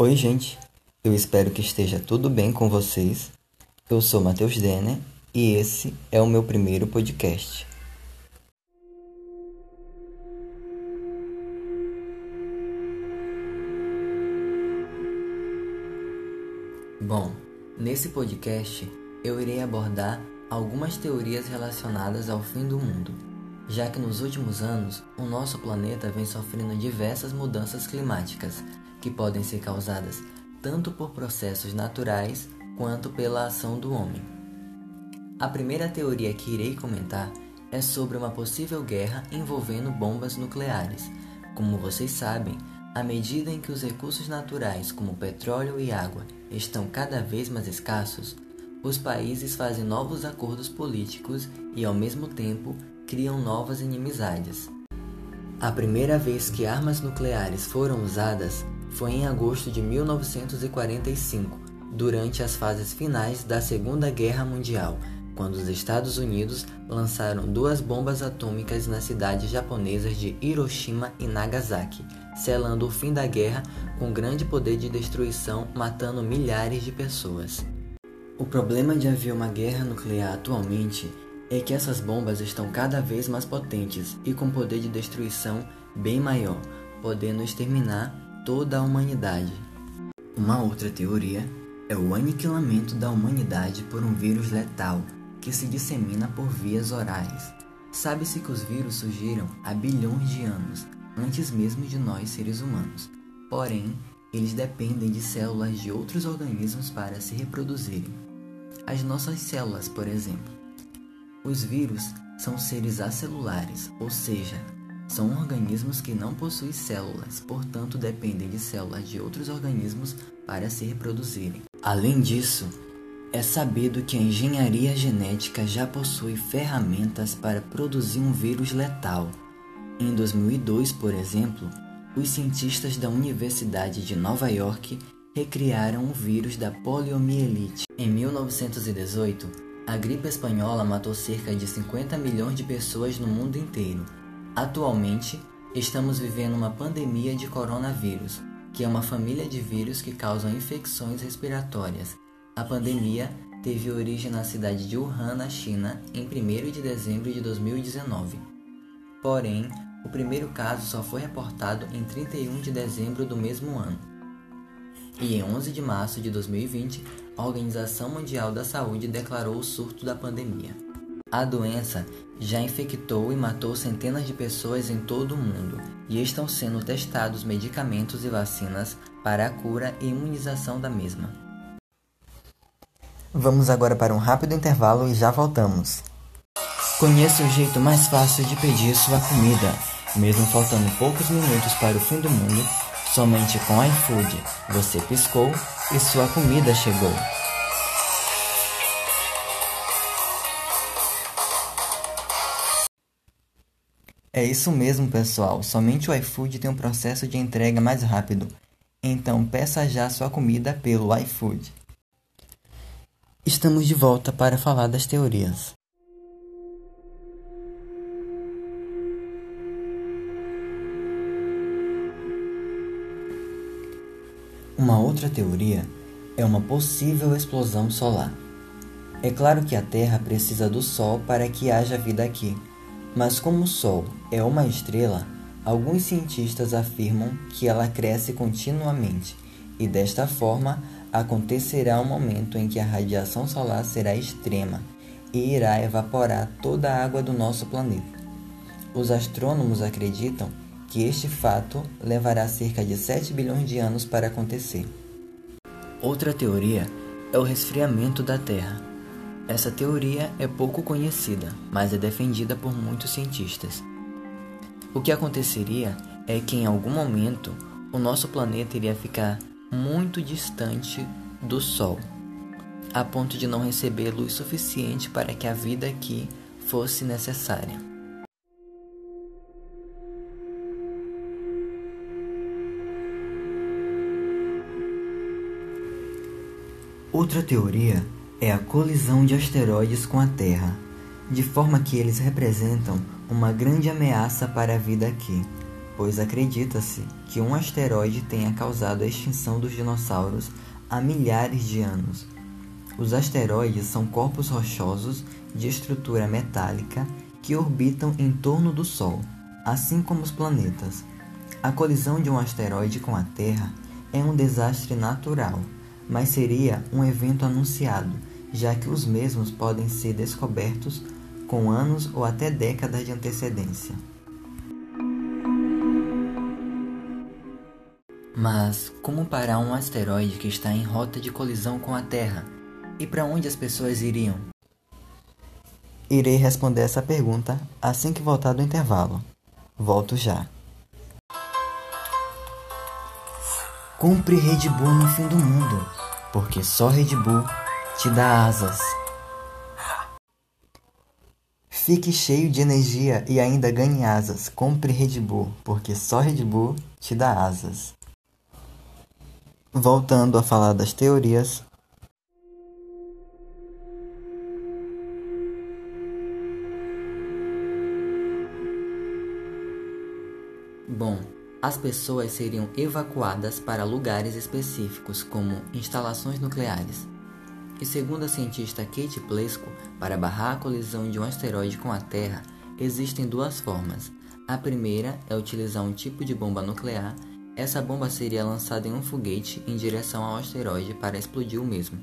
Oi, gente. Eu espero que esteja tudo bem com vocês. Eu sou Matheus Denner e esse é o meu primeiro podcast. Bom, nesse podcast eu irei abordar algumas teorias relacionadas ao fim do mundo, já que nos últimos anos o nosso planeta vem sofrendo diversas mudanças climáticas que podem ser causadas tanto por processos naturais quanto pela ação do homem. A primeira teoria que irei comentar é sobre uma possível guerra envolvendo bombas nucleares. Como vocês sabem, à medida em que os recursos naturais, como petróleo e água, estão cada vez mais escassos, os países fazem novos acordos políticos e, ao mesmo tempo, criam novas inimizades. A primeira vez que armas nucleares foram usadas foi em agosto de 1945, durante as fases finais da Segunda Guerra Mundial, quando os Estados Unidos lançaram duas bombas atômicas nas cidades japonesas de Hiroshima e Nagasaki, selando o fim da guerra com grande poder de destruição, matando milhares de pessoas. O problema de haver uma guerra nuclear atualmente é que essas bombas estão cada vez mais potentes e com poder de destruição bem maior, podendo exterminar toda a humanidade. Uma outra teoria é o aniquilamento da humanidade por um vírus letal que se dissemina por vias orais. Sabe-se que os vírus surgiram há bilhões de anos, antes mesmo de nós seres humanos. Porém, eles dependem de células de outros organismos para se reproduzirem as nossas células, por exemplo. Os vírus são seres acelulares, ou seja, são organismos que não possuem células, portanto dependem de células de outros organismos para se reproduzirem. Além disso, é sabido que a engenharia genética já possui ferramentas para produzir um vírus letal. Em 2002, por exemplo, os cientistas da Universidade de Nova York recriaram o vírus da poliomielite. Em 1918, a gripe espanhola matou cerca de 50 milhões de pessoas no mundo inteiro. Atualmente, estamos vivendo uma pandemia de coronavírus, que é uma família de vírus que causam infecções respiratórias. A pandemia teve origem na cidade de Wuhan, na China, em 1 de dezembro de 2019. Porém, o primeiro caso só foi reportado em 31 de dezembro do mesmo ano. E em 11 de março de 2020, a Organização Mundial da Saúde declarou o surto da pandemia. A doença já infectou e matou centenas de pessoas em todo o mundo e estão sendo testados medicamentos e vacinas para a cura e imunização da mesma. Vamos agora para um rápido intervalo e já voltamos. Conheça o jeito mais fácil de pedir sua comida. Mesmo faltando poucos minutos para o fim do mundo, Somente com iFood você piscou e sua comida chegou. É isso mesmo, pessoal. Somente o iFood tem um processo de entrega mais rápido. Então peça já sua comida pelo iFood. Estamos de volta para falar das teorias. Uma outra teoria é uma possível explosão solar. É claro que a Terra precisa do Sol para que haja vida aqui, mas como o Sol é uma estrela, alguns cientistas afirmam que ela cresce continuamente e desta forma acontecerá um momento em que a radiação solar será extrema e irá evaporar toda a água do nosso planeta. Os astrônomos acreditam que este fato levará cerca de 7 bilhões de anos para acontecer. Outra teoria é o resfriamento da Terra. Essa teoria é pouco conhecida, mas é defendida por muitos cientistas. O que aconteceria é que em algum momento o nosso planeta iria ficar muito distante do Sol, a ponto de não receber luz suficiente para que a vida aqui fosse necessária. Outra teoria é a colisão de asteroides com a Terra, de forma que eles representam uma grande ameaça para a vida aqui. pois acredita-se que um asteroide tenha causado a extinção dos dinossauros há milhares de anos. Os asteroides são corpos rochosos de estrutura metálica que orbitam em torno do Sol, assim como os planetas. A colisão de um asteroide com a Terra é um desastre natural, mas seria um evento anunciado, já que os mesmos podem ser descobertos com anos ou até décadas de antecedência. Mas como parar um asteroide que está em rota de colisão com a Terra? E para onde as pessoas iriam? Irei responder essa pergunta assim que voltar do intervalo. Volto já. Compre Red Bull no fim do mundo, porque só Red Bull te dá asas. Fique cheio de energia e ainda ganhe asas. Compre Red Bull, porque só Red Bull te dá asas. Voltando a falar das teorias. Bom, as pessoas seriam evacuadas para lugares específicos, como instalações nucleares. E segundo a cientista Kate Plesko, para barrar a colisão de um asteroide com a Terra, existem duas formas. A primeira é utilizar um tipo de bomba nuclear essa bomba seria lançada em um foguete em direção ao asteroide para explodir o mesmo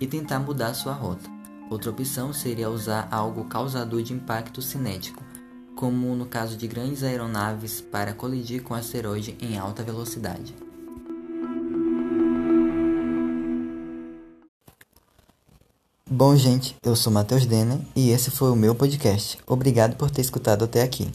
e tentar mudar sua rota. Outra opção seria usar algo causador de impacto cinético, como no caso de grandes aeronaves para colidir com asteroide em alta velocidade. Bom, gente, eu sou Matheus Denner e esse foi o meu podcast. Obrigado por ter escutado até aqui.